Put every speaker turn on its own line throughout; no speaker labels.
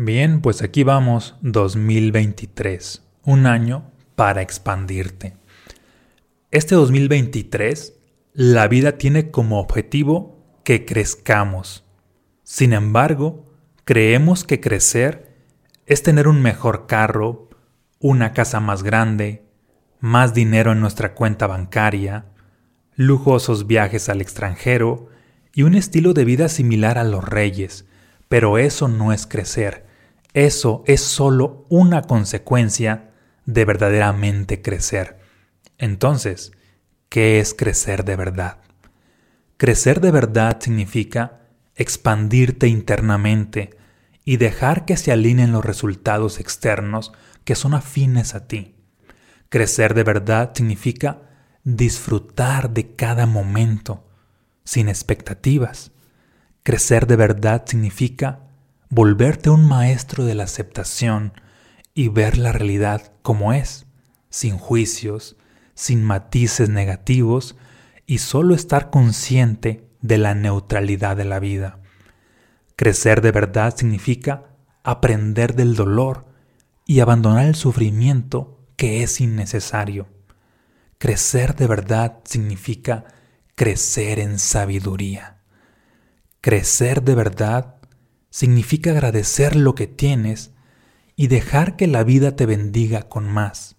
Bien, pues aquí vamos 2023, un año para expandirte. Este 2023, la vida tiene como objetivo que crezcamos. Sin embargo, creemos que crecer es tener un mejor carro, una casa más grande, más dinero en nuestra cuenta bancaria, lujosos viajes al extranjero y un estilo de vida similar a los reyes, pero eso no es crecer eso es solo una consecuencia de verdaderamente crecer. Entonces, ¿qué es crecer de verdad? Crecer de verdad significa expandirte internamente y dejar que se alineen los resultados externos que son afines a ti. Crecer de verdad significa disfrutar de cada momento, sin expectativas. Crecer de verdad significa volverte un maestro de la aceptación y ver la realidad como es, sin juicios, sin matices negativos y solo estar consciente de la neutralidad de la vida. Crecer de verdad significa aprender del dolor y abandonar el sufrimiento que es innecesario. Crecer de verdad significa crecer en sabiduría. Crecer de verdad significa agradecer lo que tienes y dejar que la vida te bendiga con más.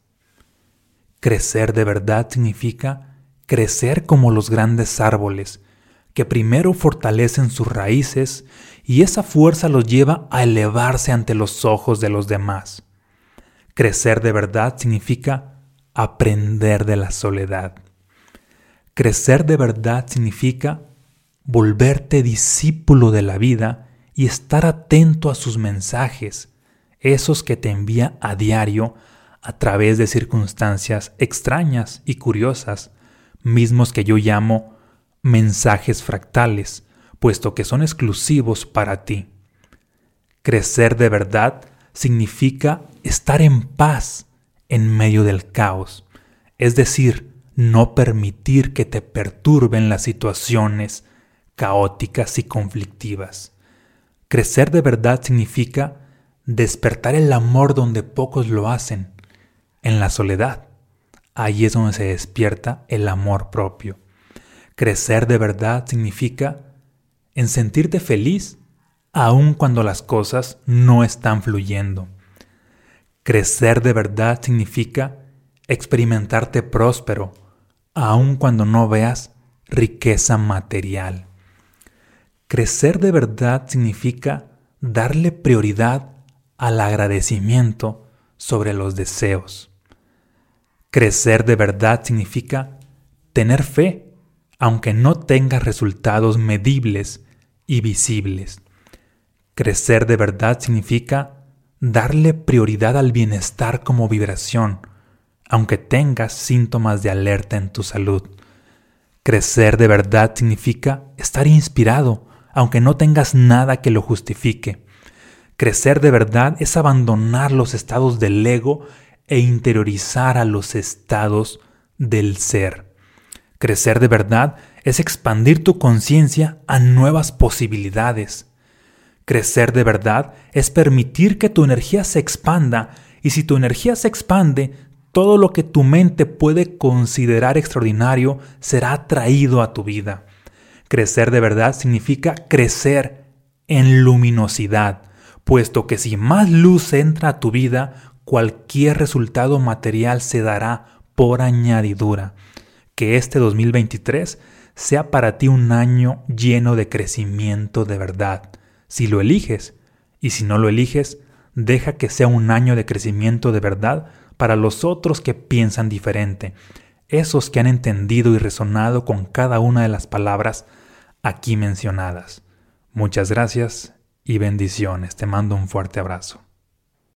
Crecer de verdad significa crecer como los grandes árboles, que primero fortalecen sus raíces y esa fuerza los lleva a elevarse ante los ojos de los demás. Crecer de verdad significa aprender de la soledad. Crecer de verdad significa volverte discípulo de la vida y estar atento a sus mensajes, esos que te envía a diario a través de circunstancias extrañas y curiosas, mismos que yo llamo mensajes fractales, puesto que son exclusivos para ti. Crecer de verdad significa estar en paz en medio del caos, es decir, no permitir que te perturben las situaciones caóticas y conflictivas. Crecer de verdad significa despertar el amor donde pocos lo hacen, en la soledad. Ahí es donde se despierta el amor propio. Crecer de verdad significa en sentirte feliz aun cuando las cosas no están fluyendo. Crecer de verdad significa experimentarte próspero aun cuando no veas riqueza material. Crecer de verdad significa darle prioridad al agradecimiento sobre los deseos. Crecer de verdad significa tener fe, aunque no tenga resultados medibles y visibles. Crecer de verdad significa darle prioridad al bienestar como vibración, aunque tengas síntomas de alerta en tu salud. Crecer de verdad significa estar inspirado, aunque no tengas nada que lo justifique. Crecer de verdad es abandonar los estados del ego e interiorizar a los estados del ser. Crecer de verdad es expandir tu conciencia a nuevas posibilidades. Crecer de verdad es permitir que tu energía se expanda y si tu energía se expande, todo lo que tu mente puede considerar extraordinario será atraído a tu vida. Crecer de verdad significa crecer en luminosidad, puesto que si más luz entra a tu vida, cualquier resultado material se dará por añadidura. Que este 2023 sea para ti un año lleno de crecimiento de verdad, si lo eliges, y si no lo eliges, deja que sea un año de crecimiento de verdad para los otros que piensan diferente, esos que han entendido y resonado con cada una de las palabras aquí mencionadas. Muchas gracias y bendiciones. Te mando un fuerte abrazo.